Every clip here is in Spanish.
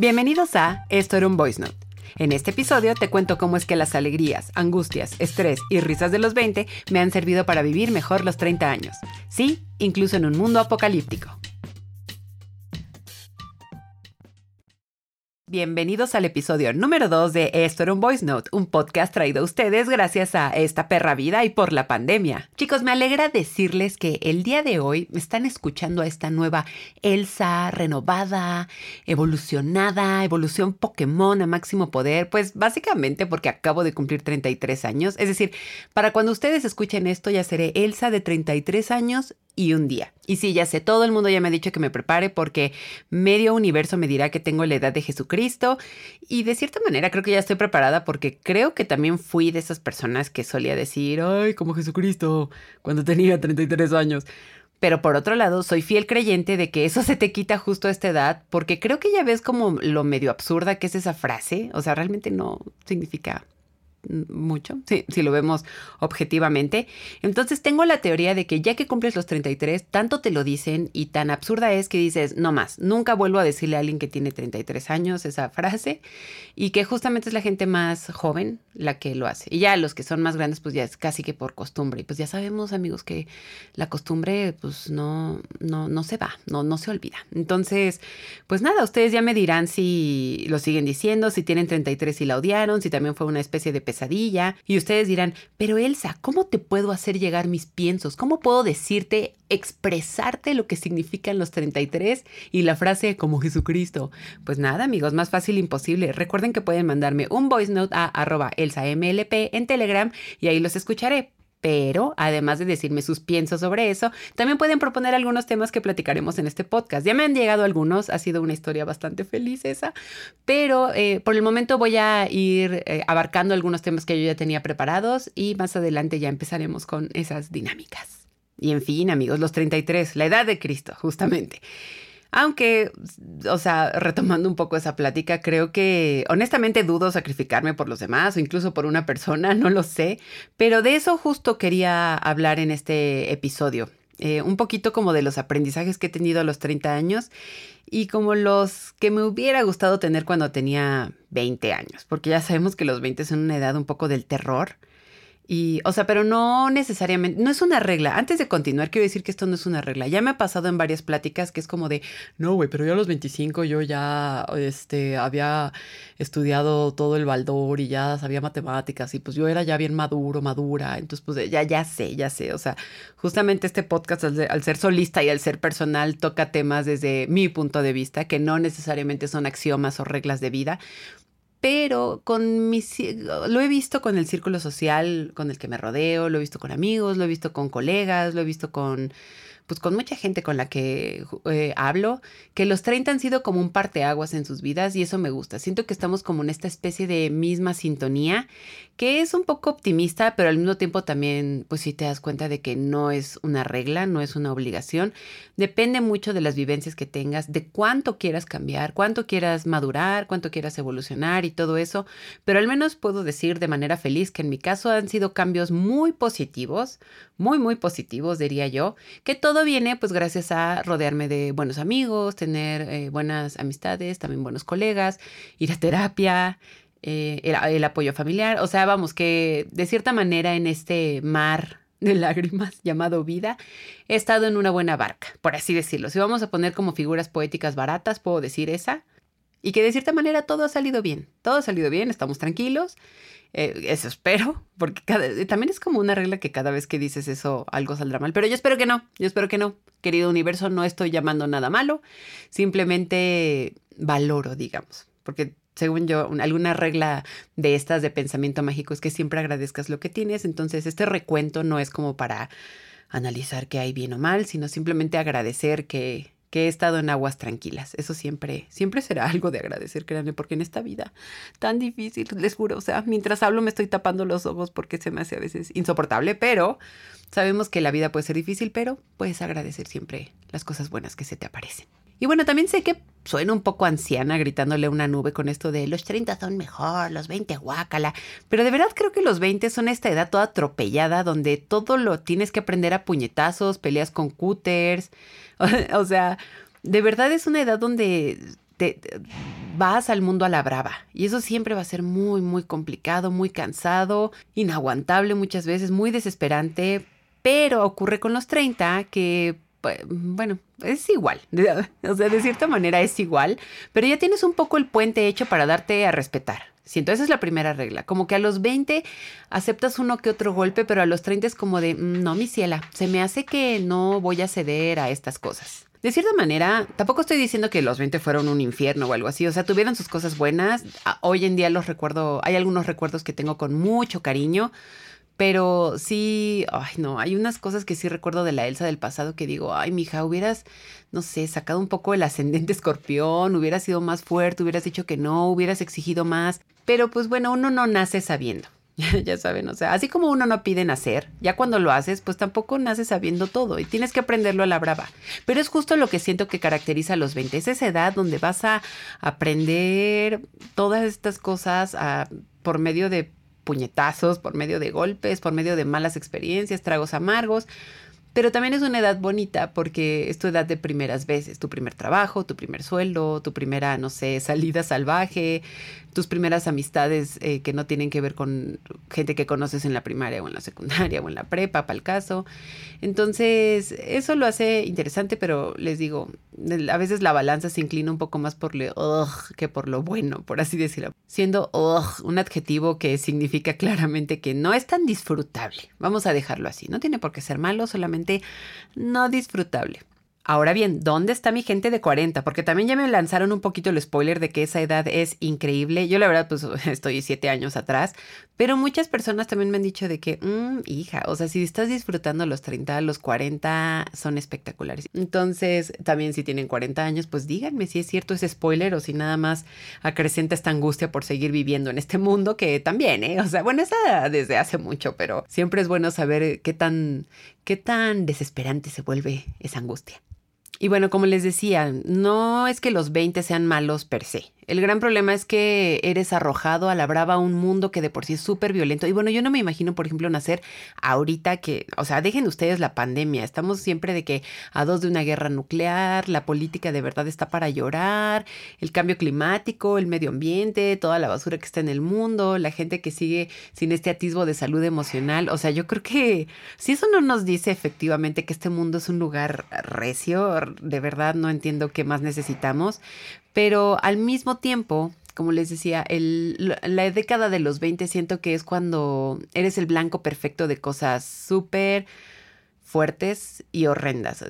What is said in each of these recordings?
Bienvenidos a Esto era un Voice Note. En este episodio te cuento cómo es que las alegrías, angustias, estrés y risas de los 20 me han servido para vivir mejor los 30 años. Sí, incluso en un mundo apocalíptico. Bienvenidos al episodio número 2 de Esto era un Voice Note, un podcast traído a ustedes gracias a esta perra vida y por la pandemia. Chicos, me alegra decirles que el día de hoy me están escuchando a esta nueva Elsa renovada, evolucionada, evolución Pokémon a máximo poder, pues básicamente porque acabo de cumplir 33 años. Es decir, para cuando ustedes escuchen esto ya seré Elsa de 33 años y un día. Y sí, ya sé, todo el mundo ya me ha dicho que me prepare porque medio universo me dirá que tengo la edad de Jesucristo. Y de cierta manera creo que ya estoy preparada porque creo que también fui de esas personas que solía decir, ay, como Jesucristo, cuando tenía 33 años. Pero por otro lado, soy fiel creyente de que eso se te quita justo a esta edad, porque creo que ya ves como lo medio absurda que es esa frase. O sea, realmente no significa mucho, sí, si lo vemos objetivamente. Entonces tengo la teoría de que ya que cumples los 33, tanto te lo dicen y tan absurda es que dices, no más, nunca vuelvo a decirle a alguien que tiene 33 años esa frase y que justamente es la gente más joven la que lo hace. Y ya los que son más grandes, pues ya es casi que por costumbre. Y pues ya sabemos, amigos, que la costumbre pues no, no, no se va, no, no se olvida. Entonces, pues nada, ustedes ya me dirán si lo siguen diciendo, si tienen 33 y la odiaron, si también fue una especie de pesadilla. Y ustedes dirán, pero Elsa, ¿cómo te puedo hacer llegar mis piensos? ¿Cómo puedo decirte, expresarte lo que significan los 33 y la frase como Jesucristo? Pues nada, amigos, más fácil imposible. Recuerden que pueden mandarme un voice note a arroba elsamlp en Telegram y ahí los escucharé. Pero además de decirme sus piensos sobre eso, también pueden proponer algunos temas que platicaremos en este podcast. Ya me han llegado algunos, ha sido una historia bastante feliz esa, pero eh, por el momento voy a ir eh, abarcando algunos temas que yo ya tenía preparados y más adelante ya empezaremos con esas dinámicas. Y en fin, amigos, los 33, la edad de Cristo, justamente. Aunque, o sea, retomando un poco esa plática, creo que honestamente dudo sacrificarme por los demás o incluso por una persona, no lo sé, pero de eso justo quería hablar en este episodio. Eh, un poquito como de los aprendizajes que he tenido a los 30 años y como los que me hubiera gustado tener cuando tenía 20 años, porque ya sabemos que los 20 son una edad un poco del terror y, o sea, pero no necesariamente, no es una regla. Antes de continuar, quiero decir que esto no es una regla. Ya me ha pasado en varias pláticas que es como de, no, güey, pero yo a los 25 yo ya, este, había estudiado todo el baldor y ya sabía matemáticas y pues yo era ya bien maduro, madura. Entonces, pues ya, ya sé, ya sé. O sea, justamente este podcast al, al ser solista y al ser personal toca temas desde mi punto de vista que no necesariamente son axiomas o reglas de vida, pero con mis, lo he visto con el círculo social con el que me rodeo, lo he visto con amigos, lo he visto con colegas, lo he visto con pues con mucha gente con la que eh, hablo, que los 30 han sido como un parteaguas en sus vidas y eso me gusta. Siento que estamos como en esta especie de misma sintonía, que es un poco optimista, pero al mismo tiempo también, pues si te das cuenta de que no es una regla, no es una obligación. Depende mucho de las vivencias que tengas, de cuánto quieras cambiar, cuánto quieras madurar, cuánto quieras evolucionar y todo eso, pero al menos puedo decir de manera feliz que en mi caso han sido cambios muy positivos, muy, muy positivos, diría yo, que todo viene pues gracias a rodearme de buenos amigos, tener eh, buenas amistades, también buenos colegas, ir a terapia, eh, el, apoyo familiar. O sea, vamos, que de cierta manera en este mar de lágrimas llamado vida, he estado en una buena barca, por así decirlo. Si vamos a poner como figuras poéticas baratas, puedo decir esa. Y que de cierta manera todo ha salido bien. Todo ha salido bien, estamos tranquilos. Eh, eso espero, porque también es como una regla que cada vez que dices eso algo saldrá mal, pero yo espero que no, yo espero que no. Querido universo, no estoy llamando nada malo, simplemente valoro, digamos, porque según yo, alguna regla de estas de pensamiento mágico es que siempre agradezcas lo que tienes, entonces este recuento no es como para analizar qué hay bien o mal, sino simplemente agradecer que que he estado en aguas tranquilas. Eso siempre, siempre será algo de agradecer, créanme, porque en esta vida tan difícil, les juro, o sea, mientras hablo me estoy tapando los ojos porque se me hace a veces insoportable, pero sabemos que la vida puede ser difícil, pero puedes agradecer siempre las cosas buenas que se te aparecen. Y bueno, también sé que suena un poco anciana gritándole a una nube con esto de los 30 son mejor, los 20 guácala, pero de verdad creo que los 20 son esta edad toda atropellada donde todo lo tienes que aprender a puñetazos, peleas con cúters, o sea, de verdad es una edad donde te, vas al mundo a la brava. Y eso siempre va a ser muy, muy complicado, muy cansado, inaguantable muchas veces, muy desesperante. Pero ocurre con los 30 que bueno, es igual. O sea, de cierta manera es igual, pero ya tienes un poco el puente hecho para darte a respetar. Siento, esa es la primera regla. Como que a los 20 aceptas uno que otro golpe, pero a los 30 es como de, mm, no, mi ciela, se me hace que no voy a ceder a estas cosas. De cierta manera, tampoco estoy diciendo que los 20 fueron un infierno o algo así, o sea, tuvieron sus cosas buenas. Hoy en día los recuerdo, hay algunos recuerdos que tengo con mucho cariño, pero sí, ay no, hay unas cosas que sí recuerdo de la Elsa del pasado que digo, ay mija, hubieras, no sé, sacado un poco el ascendente escorpión, hubieras sido más fuerte, hubieras dicho que no, hubieras exigido más, pero pues bueno, uno no nace sabiendo. ya saben, o sea, así como uno no pide nacer, ya cuando lo haces, pues tampoco naces sabiendo todo y tienes que aprenderlo a la brava. Pero es justo lo que siento que caracteriza a los 20, es esa edad donde vas a aprender todas estas cosas a, por medio de puñetazos, por medio de golpes, por medio de malas experiencias, tragos amargos. Pero también es una edad bonita porque es tu edad de primeras veces, tu primer trabajo, tu primer sueldo, tu primera, no sé, salida salvaje, tus primeras amistades eh, que no tienen que ver con gente que conoces en la primaria o en la secundaria o en la prepa, para el caso. Entonces, eso lo hace interesante, pero les digo, a veces la balanza se inclina un poco más por lo que por lo bueno, por así decirlo. Siendo un adjetivo que significa claramente que no es tan disfrutable. Vamos a dejarlo así. No tiene por qué ser malo, solamente no disfrutable. Ahora bien, ¿dónde está mi gente de 40? Porque también ya me lanzaron un poquito el spoiler de que esa edad es increíble. Yo la verdad pues estoy siete años atrás, pero muchas personas también me han dicho de que, mmm, hija, o sea, si estás disfrutando los 30, los 40 son espectaculares. Entonces, también si tienen 40 años, pues díganme si es cierto ese spoiler o si nada más acrecenta esta angustia por seguir viviendo en este mundo que también, ¿eh? O sea, bueno, está desde hace mucho, pero siempre es bueno saber qué tan, qué tan desesperante se vuelve esa angustia. Y bueno, como les decía, no es que los 20 sean malos per se. El gran problema es que eres arrojado a la brava a un mundo que de por sí es súper violento. Y bueno, yo no me imagino, por ejemplo, nacer ahorita que, o sea, dejen ustedes la pandemia. Estamos siempre de que a dos de una guerra nuclear, la política de verdad está para llorar, el cambio climático, el medio ambiente, toda la basura que está en el mundo, la gente que sigue sin este atisbo de salud emocional. O sea, yo creo que si eso no nos dice efectivamente que este mundo es un lugar recio, de verdad no entiendo qué más necesitamos. Pero al mismo tiempo, como les decía, el, la década de los 20 siento que es cuando eres el blanco perfecto de cosas súper fuertes y horrendas.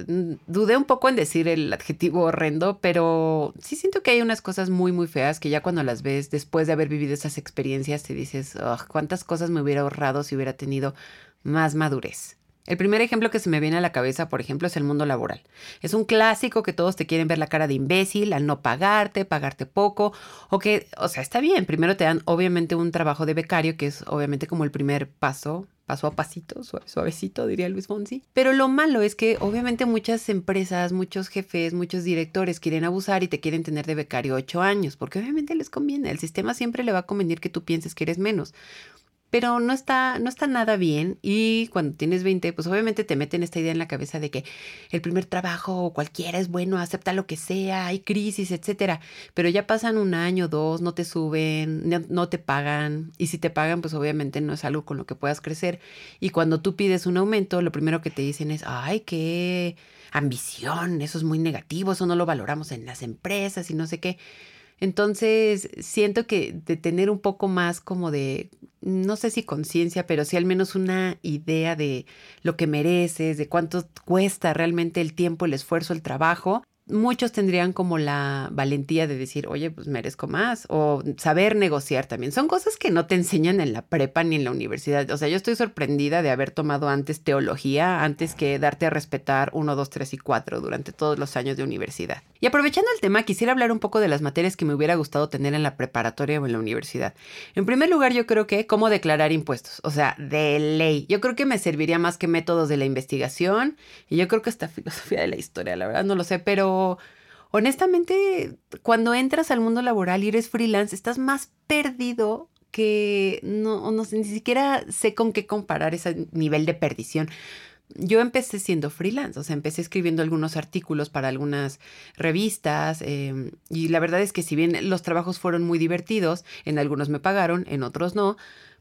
Dudé un poco en decir el adjetivo horrendo, pero sí siento que hay unas cosas muy, muy feas que ya cuando las ves después de haber vivido esas experiencias te dices, cuántas cosas me hubiera ahorrado si hubiera tenido más madurez. El primer ejemplo que se me viene a la cabeza, por ejemplo, es el mundo laboral. Es un clásico que todos te quieren ver la cara de imbécil al no pagarte, pagarte poco, o que, o sea, está bien, primero te dan obviamente un trabajo de becario, que es obviamente como el primer paso, paso a pasito, suavecito, diría Luis Fonsi. Pero lo malo es que obviamente muchas empresas, muchos jefes, muchos directores quieren abusar y te quieren tener de becario ocho años, porque obviamente les conviene. El sistema siempre le va a convenir que tú pienses que eres menos pero no está, no está nada bien. Y cuando tienes 20, pues obviamente te meten esta idea en la cabeza de que el primer trabajo cualquiera es bueno, acepta lo que sea, hay crisis, etcétera. Pero ya pasan un año, dos, no te suben, no, te pagan. Y si te pagan, pues obviamente no es algo con lo que puedas crecer. Y cuando tú pides un aumento, lo primero que te dicen es, ay, qué ambición, eso es muy negativo, eso no lo valoramos en las empresas y no sé qué. Entonces, siento que de tener un poco más como de, no sé si conciencia, pero sí al menos una idea de lo que mereces, de cuánto cuesta realmente el tiempo, el esfuerzo, el trabajo, muchos tendrían como la valentía de decir, oye, pues merezco más, o saber negociar también. Son cosas que no te enseñan en la prepa ni en la universidad. O sea, yo estoy sorprendida de haber tomado antes teología, antes que darte a respetar uno, dos, tres y cuatro durante todos los años de universidad. Y aprovechando el tema, quisiera hablar un poco de las materias que me hubiera gustado tener en la preparatoria o en la universidad. En primer lugar, yo creo que cómo declarar impuestos, o sea, de ley. Yo creo que me serviría más que métodos de la investigación y yo creo que esta filosofía de la historia, la verdad no lo sé, pero honestamente, cuando entras al mundo laboral y eres freelance, estás más perdido que no, no ni siquiera sé con qué comparar ese nivel de perdición. yo empecé siendo freelance, o sea, empecé escribiendo algunos artículos para algunas revistas em, y la verdad es que si bien los trabajos fueron muy divertidos, en algunos me pagaron, en otros no,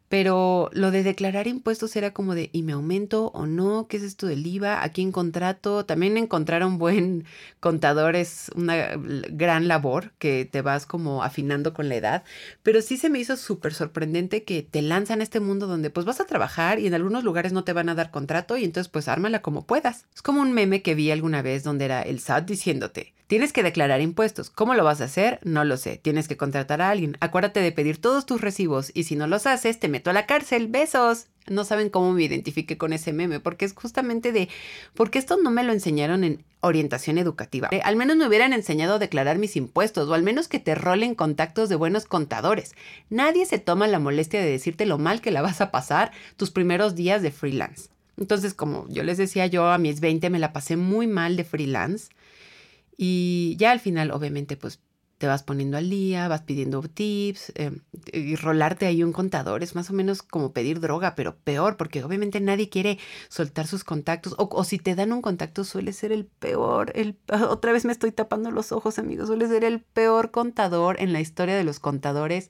pero lo de declarar impuestos era como de, ¿y me aumento o no? ¿Qué es esto del IVA? ¿A quién contrato? También encontrar un buen contador es una gran labor que te vas como afinando con la edad. Pero sí se me hizo súper sorprendente que te lanzan a este mundo donde pues vas a trabajar y en algunos lugares no te van a dar contrato y entonces pues ármala como puedas. Es como un meme que vi alguna vez donde era el SAT diciéndote, Tienes que declarar impuestos. ¿Cómo lo vas a hacer? No lo sé. Tienes que contratar a alguien. Acuérdate de pedir todos tus recibos y si no los haces, te meto a la cárcel. Besos. No saben cómo me identifique con ese meme porque es justamente de, porque esto no me lo enseñaron en orientación educativa. Eh, al menos me hubieran enseñado a declarar mis impuestos o al menos que te rolen contactos de buenos contadores. Nadie se toma la molestia de decirte lo mal que la vas a pasar tus primeros días de freelance. Entonces, como yo les decía, yo a mis 20 me la pasé muy mal de freelance. Y ya al final, obviamente, pues te vas poniendo al día, vas pidiendo tips em, y rolarte ahí un contador es más o menos como pedir droga, pero peor, porque obviamente nadie quiere soltar sus contactos o, o, si te dan un contacto suele ser el peor, el, otra vez me estoy tapando los ojos amigos, suele ser el peor contador en la historia de los contadores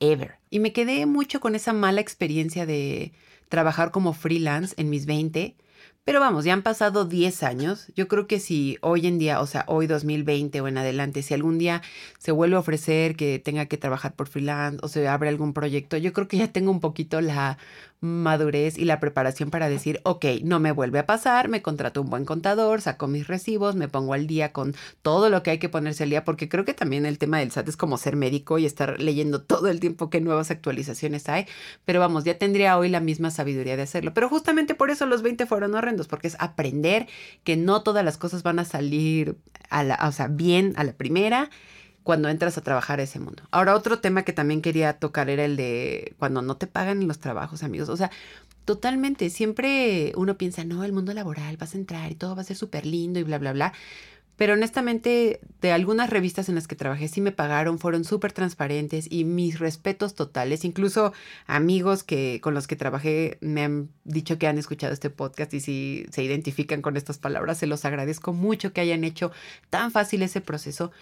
ever. Y me quedé mucho con esa mala experiencia de trabajar como freelance en mis 20 pero vamos, ya han pasado 10 años. Yo creo que si hoy en día, o sea, hoy 2020 o en adelante, si algún día se vuelve a ofrecer que tenga que trabajar por freelance o se abre algún proyecto, yo creo que ya tengo un poquito la madurez y la preparación para decir, ok, no me vuelve a pasar, me contrato un buen contador, saco mis recibos, me pongo al día con todo lo que hay que ponerse al día, porque creo que también el tema del SAT es como ser médico y estar leyendo todo el tiempo qué nuevas actualizaciones hay, pero vamos, ya tendría hoy la misma sabiduría de hacerlo. Pero justamente por eso los 20 fueron horrendos, porque es aprender que no todas las cosas van a salir a la, o sea, bien a la primera cuando entras a trabajar a ese mundo. Ahora, otro tema que también quería tocar era el de cuando no te pagan los trabajos, amigos. O sea, totalmente, siempre uno piensa, no, el mundo laboral, vas a entrar y todo va a ser súper lindo y bla, bla, bla. Pero honestamente, de algunas revistas en las que trabajé sí me pagaron, fueron súper transparentes y mis respetos totales. Incluso amigos que con los que trabajé me han dicho que han escuchado este podcast y si se identifican con estas palabras, se los agradezco mucho que hayan hecho tan fácil ese proceso.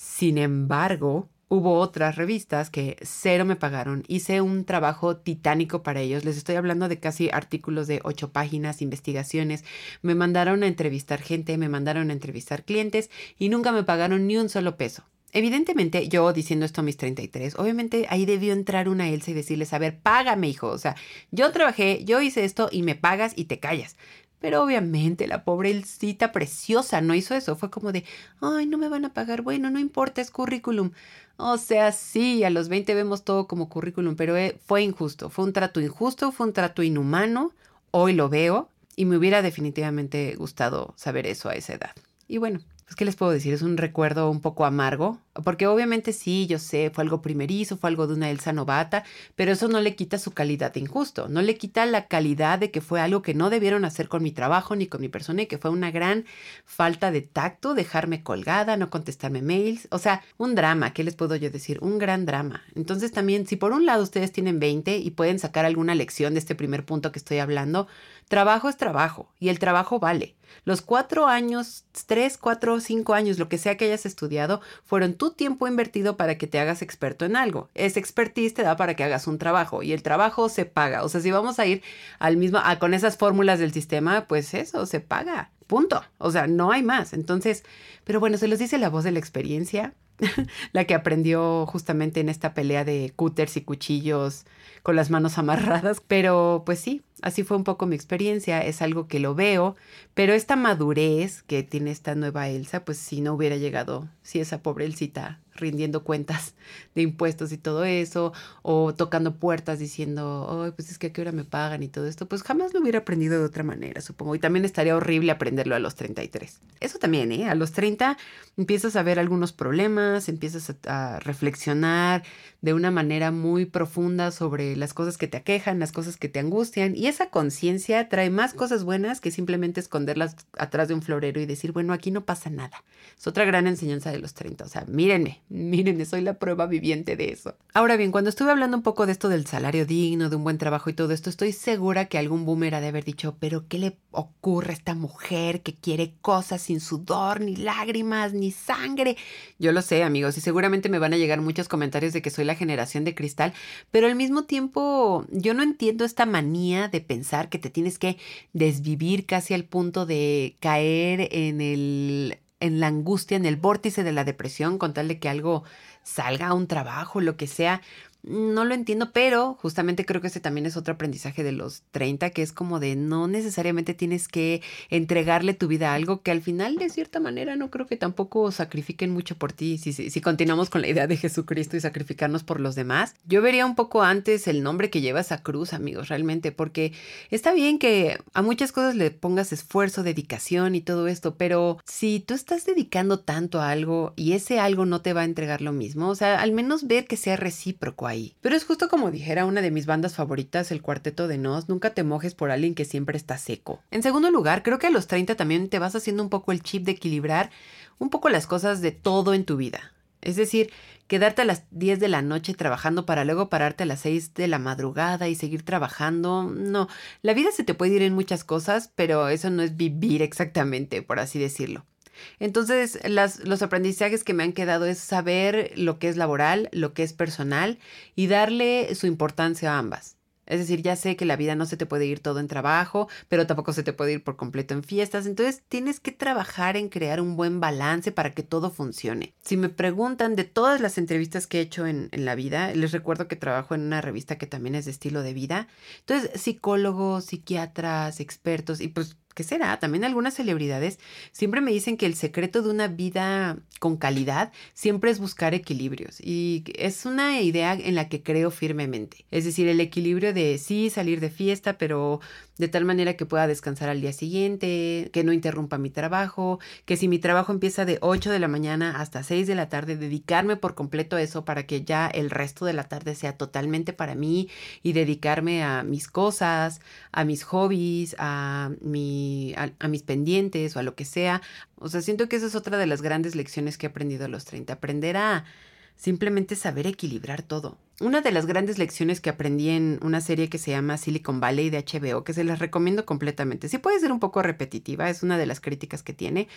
Sin embargo, hubo otras revistas que cero me pagaron. Hice un trabajo titánico para ellos. Les estoy hablando de casi artículos de ocho páginas, investigaciones. Me mandaron a entrevistar gente, me mandaron a entrevistar clientes y nunca me pagaron ni un solo peso. Evidentemente, yo diciendo esto a mis 33, obviamente ahí debió entrar una Elsa y decirles, a ver, págame, hijo. O sea, yo trabajé, yo hice esto y me pagas y te callas. Pero obviamente la pobre Elcita preciosa no hizo eso. Fue como de, ay, no me van a pagar. Bueno, no importa, es currículum. O sea, sí, a los 20 vemos todo como currículum, pero eh, fue injusto. Fue un trato injusto, fue un trato inhumano. Hoy lo veo y me hubiera definitivamente gustado saber eso a esa edad. Y bueno, pues, ¿qué les puedo decir? Es un recuerdo un poco amargo, porque obviamente sí, yo sé, fue algo primerizo, fue algo de una Elsa novata, pero eso no le quita su calidad de injusto, no le quita la calidad de que fue algo que no debieron hacer con mi trabajo ni con mi persona y que fue una gran falta de tacto, dejarme colgada, no contestarme mails, o sea, un drama, ¿qué les puedo yo decir? Un gran drama. Entonces también, si por un lado ustedes tienen 20 y pueden sacar alguna lección de este primer punto que estoy hablando, trabajo es trabajo y el trabajo vale. Los cuatro años, tres, cuatro, cinco años, lo que sea que hayas estudiado, fueron tu tiempo invertido para que te hagas experto en algo. Ese expertise te da para que hagas un trabajo y el trabajo se paga. O sea, si vamos a ir al mismo, a, con esas fórmulas del sistema, pues eso, se paga. Punto. O sea, no hay más. Entonces, pero bueno, se los dice la voz de la experiencia. la que aprendió justamente en esta pelea de cúters y cuchillos con las manos amarradas. Pero pues sí, así fue un poco mi experiencia, es algo que lo veo, pero esta madurez que tiene esta nueva Elsa, pues si no hubiera llegado, si esa pobre Elsita rindiendo cuentas de impuestos y todo eso, o tocando puertas diciendo, ay, pues es que a qué hora me pagan y todo esto, pues jamás lo hubiera aprendido de otra manera, supongo. Y también estaría horrible aprenderlo a los 33. Eso también, ¿eh? A los 30 empiezas a ver algunos problemas, empiezas a, a reflexionar de una manera muy profunda sobre las cosas que te aquejan, las cosas que te angustian, y esa conciencia trae más cosas buenas que simplemente esconderlas atrás de un florero y decir, bueno, aquí no pasa nada. Es otra gran enseñanza de los 30. O sea, mírenme, mírenme, soy la prueba viviente de eso. Ahora bien, cuando estuve hablando un poco de esto del salario digno, de un buen trabajo y todo esto, estoy segura que algún boomer ha de haber dicho, pero ¿qué le ocurre a esta mujer que quiere cosas sin sudor, ni lágrimas, ni sangre? Yo lo sé, amigos, y seguramente me van a llegar muchos comentarios de que soy la generación de cristal, pero al mismo tiempo yo no entiendo esta manía de pensar que te tienes que desvivir casi al punto de caer en el en la angustia, en el vórtice de la depresión, con tal de que algo salga un trabajo, lo que sea. No lo entiendo, pero justamente creo que ese también es otro aprendizaje de los 30, que es como de no necesariamente tienes que entregarle tu vida a algo que al final de cierta manera no creo que tampoco sacrifiquen mucho por ti. Si, si, si continuamos con la idea de Jesucristo y sacrificarnos por los demás, yo vería un poco antes el nombre que lleva esa cruz, amigos, realmente, porque está bien que a muchas cosas le pongas esfuerzo, dedicación y todo esto, pero si tú estás dedicando tanto a algo y ese algo no te va a entregar lo mismo, o sea, al menos ver que sea recíproco pero es justo como dijera una de mis bandas favoritas, el Cuarteto de Nos, nunca te mojes por alguien que siempre está seco. En segundo lugar, creo que a los 30 también te vas haciendo un poco el chip de equilibrar un poco las cosas de todo en tu vida. Es decir, quedarte a las 10 de la noche trabajando para luego pararte a las 6 de la madrugada y seguir trabajando. No, la vida se te puede ir en muchas cosas, pero eso no es vivir exactamente, por así decirlo. Entonces, los aprendizajes que me han quedado es saber lo que es laboral, lo que es personal y darle su importancia a ambas. Es decir, ya sé que la vida no se te puede ir todo en trabajo, pero tampoco se te puede ir por completo en fiestas. Entonces tienes que trabajar en crear un buen balance para que todo funcione. Si me preguntan de todas las entrevistas que he hecho en, en la vida, les recuerdo que trabajo en una revista que también es de estilo de vida. Entonces, psicólogos, psiquiatras, expertos y pues ¿qué será? También algunas celebridades siempre me dicen que el secreto de una vida con calidad siempre es buscar equilibrios y es una idea en la que creo firmemente. Es decir, el equilibrio de sí salir de fiesta, pero de tal manera que pueda descansar al día siguiente, que no interrumpa mi trabajo, que si mi trabajo empieza de 8 de la mañana hasta 6 de la tarde, dedicarme por completo a eso para que ya el resto de la tarde sea totalmente para mí y dedicarme a mis cosas, a mis hobbies, a, mi, a, mis pendientes o a lo que sea. O sea, siento que esa es otra de las grandes lecciones que he aprendido a los 30, aprender a simplemente saber equilibrar todo. Una de las grandes lecciones que aprendí en una serie que se llama Silicon Valley de HBO, que se las recomiendo completamente. Sí puede ser un poco repetitiva, es una de las críticas que tiene,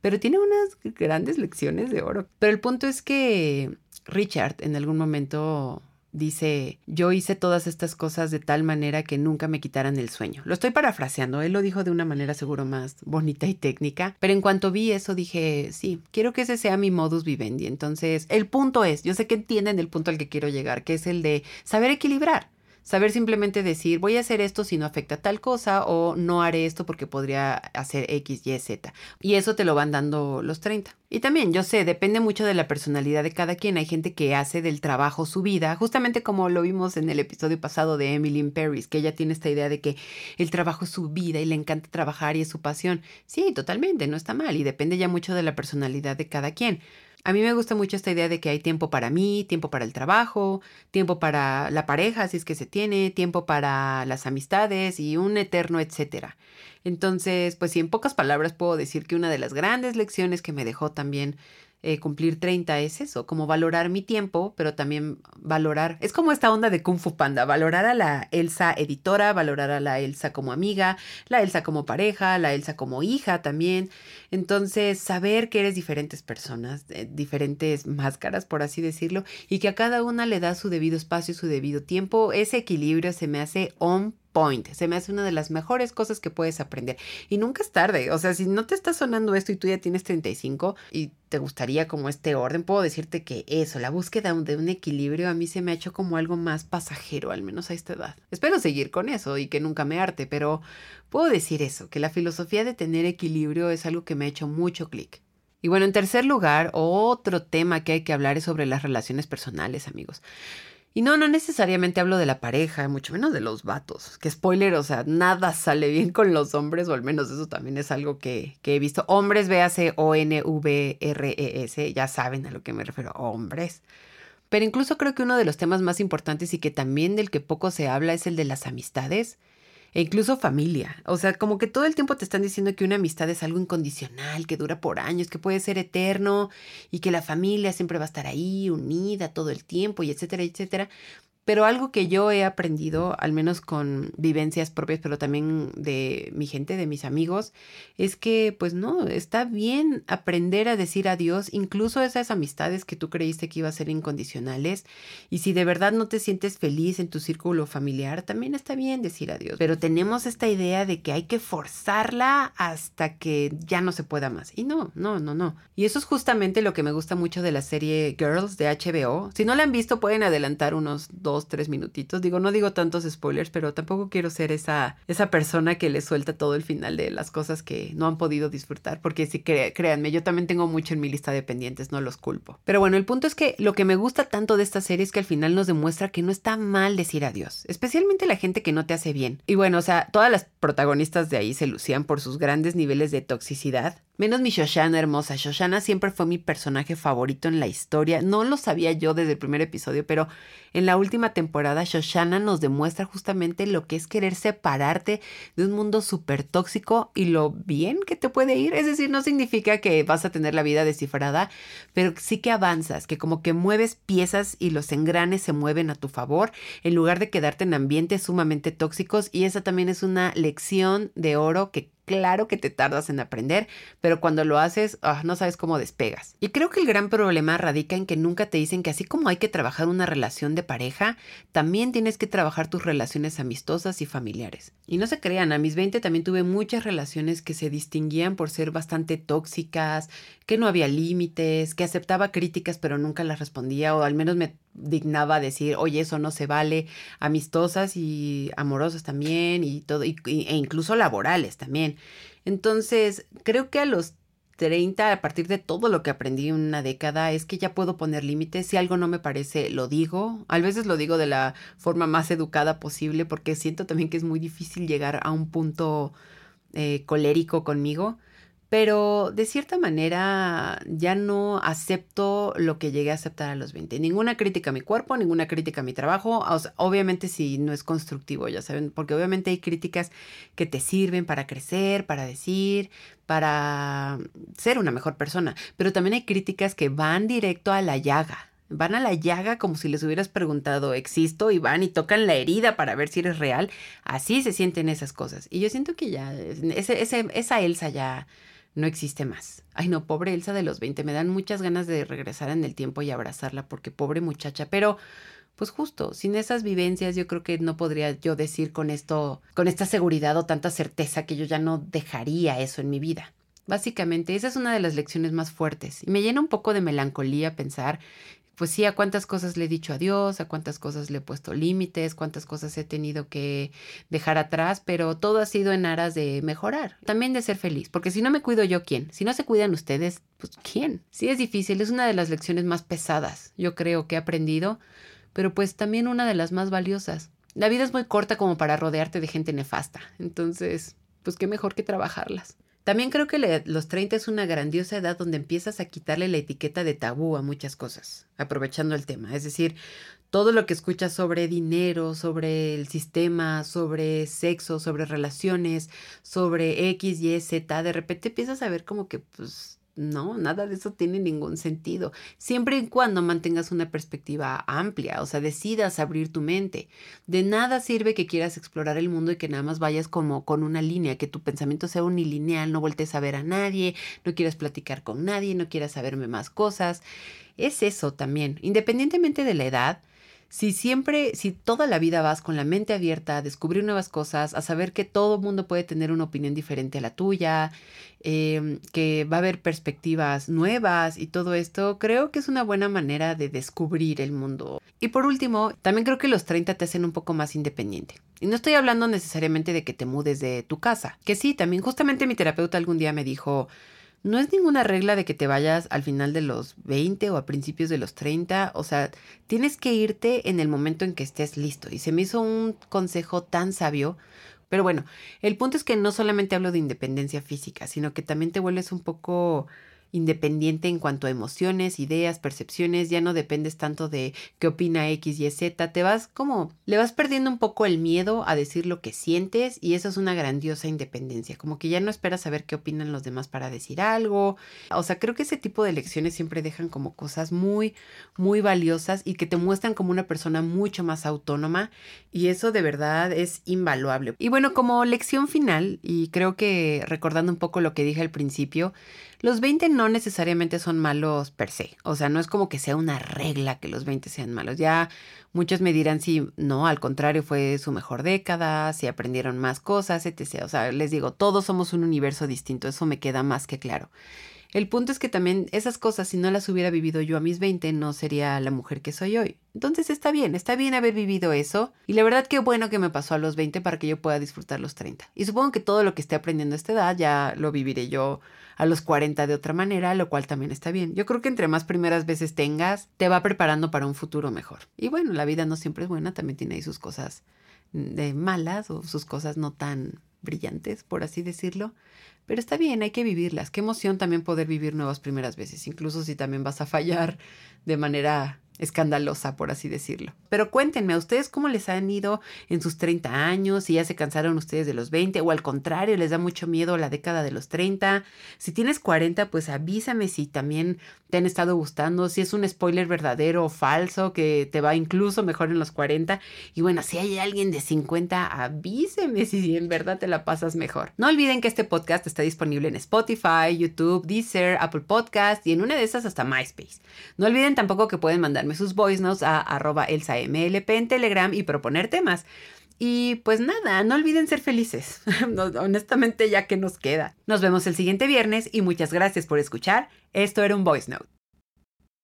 pero tiene unas grandes lecciones de oro. Pero el punto es que Richard en algún momento Dice, yo hice todas estas cosas de tal manera que nunca me quitaran el sueño. Lo estoy parafraseando, él lo dijo de una manera seguro más bonita y técnica, pero en cuanto vi eso dije, sí, quiero que ese sea mi modus vivendi. Entonces, el punto es, yo sé que entienden el punto al que quiero llegar, que es el de saber equilibrar. Saber simplemente decir, voy a hacer esto si no afecta tal cosa o no haré esto porque podría hacer X, Y, Z. Y eso te lo van dando los 30. Y también, yo sé, depende mucho de la personalidad de cada quien. Hay gente que hace del trabajo su vida, justamente como lo vimos en el episodio pasado de Emily in Paris, que ella tiene esta idea de que el trabajo es su vida y le encanta trabajar y es su pasión. Sí, totalmente, no está mal y depende ya mucho de la personalidad de cada quien. A mí me gusta mucho esta idea de que hay tiempo para mí, tiempo para el trabajo, tiempo para la pareja, si es que se tiene, tiempo para las amistades y un eterno etcétera. Entonces, pues si en pocas palabras puedo decir que una de las grandes lecciones que me dejó también eh, cumplir 30 es eso, como valorar mi tiempo, pero también valorar, es como esta onda de Kung Fu Panda, valorar a la Elsa editora, valorar a la Elsa como amiga, la Elsa como pareja, la Elsa como hija también. Entonces, saber que eres diferentes personas, eh, diferentes máscaras, por así decirlo, y que a cada una le da su debido espacio, su debido tiempo, ese equilibrio se me hace on se me hace una de las mejores cosas que puedes aprender. Y nunca es tarde. O sea, si no te está sonando esto y tú ya tienes 35 y te gustaría como este orden, puedo decirte que eso, la búsqueda de un equilibrio a mí se me ha hecho como algo más pasajero, al menos a esta edad. Espero seguir con eso y que nunca me arte, pero puedo decir eso, que la filosofía de tener equilibrio es algo que me ha hecho mucho clic. Y bueno, en tercer lugar, otro tema que hay que hablar es sobre las relaciones personales, amigos. Y no, no necesariamente hablo de la pareja, mucho menos de los vatos. Que spoiler, o sea, nada sale bien con los hombres, o al menos eso también es algo que, he visto. Hombres, véase O-N-V-R-E-S, ya saben a lo que me refiero, hombres. Pero incluso creo que uno de los temas más importantes y que también del que poco se habla es el de las amistades. E incluso familia. O sea, como que todo el tiempo te están diciendo que una amistad es algo incondicional, que dura por años, que puede ser eterno y que la familia siempre va a estar ahí, unida todo el tiempo y etcétera, etcétera. Pero algo que yo he aprendido, al menos con vivencias propias, pero también de mi gente, de mis amigos, es que pues no, está bien aprender a decir adiós, incluso esas amistades que tú creíste que iban a ser incondicionales. Y si de verdad no te sientes feliz en tu círculo familiar, también está bien decir adiós. Pero tenemos esta idea de que hay que forzarla hasta que ya no se pueda más. Y no, no, no, no. Y eso es justamente lo que me gusta mucho de la serie Girls de HBO. Si no la han visto, pueden adelantar unos dos tres minutitos. Digo, no digo tantos spoilers, pero tampoco quiero ser esa, esa persona que le suelta todo el final de las cosas que no han podido disfrutar, porque si créanme, yo también tengo mucho en mi lista de pendientes, no los culpo. Pero bueno, el punto es que lo que me gusta tanto de esta serie es que al final nos demuestra que no está mal decir adiós, especialmente la gente que no te hace bien. Y bueno, o sea, todas las protagonistas de ahí se lucían por sus grandes niveles de toxicidad, Menos mi Shoshana hermosa. Shoshana siempre fue mi personaje favorito en la historia. No lo sabía yo desde el primer episodio, pero en la última temporada Shoshana nos demuestra justamente lo que es querer separarte de un mundo súper tóxico y lo bien que te puede ir. Es decir, no significa que vas a tener la vida descifrada, pero sí que avanzas, que como que mueves piezas y los engranes se mueven a tu favor en lugar de quedarte en ambientes sumamente tóxicos. Y esa también es una lección de oro que claro que te tardas en aprender, pero cuando lo haces, ah, no sabes cómo despegas. Y creo que el gran problema radica en que nunca te dicen que así como hay que trabajar una relación de pareja, también tienes que trabajar tus relaciones amistosas y familiares. Y no se crean, a mis 20 también tuve muchas relaciones que se distinguían por ser bastante tóxicas, que no había límites, que aceptaba críticas pero nunca las respondía o al menos me dignaba decir, oye, eso no se vale, amistosas y amorosas también y todo, e incluso laborales también. Entonces, creo que a los 30, a partir de todo lo que aprendí en una década, es que ya puedo poner límites. Si algo no me parece, lo digo. A veces lo digo de la forma más educada posible porque siento también que es muy difícil llegar a un punto eh, colérico conmigo pero de cierta manera ya no acepto lo que llegué a aceptar a los 20. Ninguna crítica a mi cuerpo, ninguna crítica a mi trabajo, obviamente si no es constructivo, ya saben, porque obviamente hay críticas que te sirven para crecer, para decir, para ser una mejor persona, pero también hay críticas que van directo a la llaga. Van a la llaga como si les hubieras preguntado, ¿existo? Y van y tocan la herida para ver si eres real. Así se sienten esas cosas. Y yo siento que ya, ese, esa Elsa ya, no existe más. Ay, no, pobre Elsa de los 20, me dan muchas ganas de regresar en el tiempo y abrazarla porque pobre muchacha, pero pues justo, sin esas vivencias yo creo que no podría yo decir con esto, con esta seguridad o tanta certeza que yo ya no dejaría eso en mi vida. Básicamente, esa es una de las lecciones más fuertes y me llena un poco de melancolía pensar pues sí, a cuántas cosas le he dicho adiós, a cuántas cosas le he puesto límites, cuántas cosas he tenido que dejar atrás, pero todo ha sido en aras de mejorar, también de ser feliz, porque si no me cuido yo, ¿quién? Si no se cuidan ustedes, pues ¿quién? Sí es difícil, es una de las lecciones más pesadas, yo creo que he aprendido, pero pues también una de las más valiosas. La vida es muy corta como para rodearte de gente nefasta, entonces, pues qué mejor que trabajarlas. También creo que los 30 es una grandiosa edad donde empiezas a quitarle la etiqueta de tabú a muchas cosas, aprovechando el tema. Es decir, todo lo que escuchas sobre dinero, sobre el sistema, sobre sexo, sobre relaciones, sobre X, Y, Z, de repente empiezas a ver como que pues no, nada de eso tiene ningún sentido. Siempre y cuando mantengas una perspectiva amplia, o sea, decidas abrir tu mente. De nada sirve que quieras explorar el mundo y que nada más vayas como con una línea, que tu pensamiento sea unilineal, no voltees a ver a nadie, no quieras platicar con nadie, no quieras saberme más cosas. Es eso también, independientemente de la edad, si siempre, si toda la vida vas con la mente abierta a descubrir nuevas cosas, a saber que todo mundo puede tener una opinión diferente a la tuya, em, que va a haber perspectivas nuevas y todo esto, creo que es una buena manera de descubrir el mundo. Y por último, también creo que los 30 te hacen un poco más independiente. Y no estoy hablando necesariamente de que te mudes de tu casa, que sí, también justamente mi terapeuta algún día me dijo, no es ninguna regla de que te vayas al final de los 20 o a principios de los 30. O sea, tienes que irte en el momento en que estés listo. Y se me hizo un consejo tan sabio. Pero bueno, el punto es que no solamente hablo de independencia física, sino que también te vuelves un poco independiente en cuanto a emociones, ideas, percepciones, ya no dependes tanto de qué opina X y Z, te vas como, le vas perdiendo un poco el miedo a decir lo que sientes y eso es una grandiosa independencia, como que ya no esperas saber qué opinan los demás para decir algo, o sea, creo que ese tipo de lecciones siempre dejan como cosas muy, muy valiosas y que te muestran como una persona mucho más autónoma y eso de verdad es invaluable. Y bueno, como lección final, y creo que recordando un poco lo que dije al principio, los 20 no necesariamente son malos per se. O sea, no es como que sea una regla que los 20 sean malos. Ya muchos me dirán si no, al contrario, fue su mejor década, si aprendieron más cosas, etc. O sea, les digo, todos somos un universo distinto. Eso me queda más que claro. El punto es que también esas cosas, si no las hubiera vivido yo a mis 20, no sería la mujer que soy hoy. Entonces está bien, está bien haber vivido eso. Y la verdad que bueno que me pasó a los 20 para que yo pueda disfrutar los 30. Y supongo que todo lo que esté aprendiendo a esta edad ya lo viviré yo a los 40 de otra manera, lo cual también está bien. Yo creo que entre más primeras veces tengas, te va preparando para un futuro mejor. Y bueno, la vida no siempre es buena, también tiene ahí sus cosas de malas o sus cosas no tan brillantes, por así decirlo. Pero está bien, hay que vivirlas. Qué emoción también poder vivir nuevas primeras veces, incluso si también vas a fallar de manera escandalosa, por así decirlo. Pero cuéntenme, ¿a ustedes cómo les han ido en sus 30 años? Si ya se cansaron ustedes de los 20 o al contrario, les da mucho miedo la década de los 30. Si tienes 40, pues avísame si también te han estado gustando, si es un spoiler verdadero o falso que te va incluso mejor en los 40. Y bueno, si hay alguien de 50, avíseme si en verdad te la pasas mejor. No olviden que este podcast está disponible en Spotify, YouTube, Deezer, Apple Podcast y en una de esas hasta MySpace. No olviden tampoco que pueden sus voice notes a arroba elsamlp en Telegram y proponer temas. Y pues nada, no olviden ser felices. honestamente, ya que nos queda. Nos vemos el siguiente viernes y muchas gracias por escuchar. Esto era un voice note.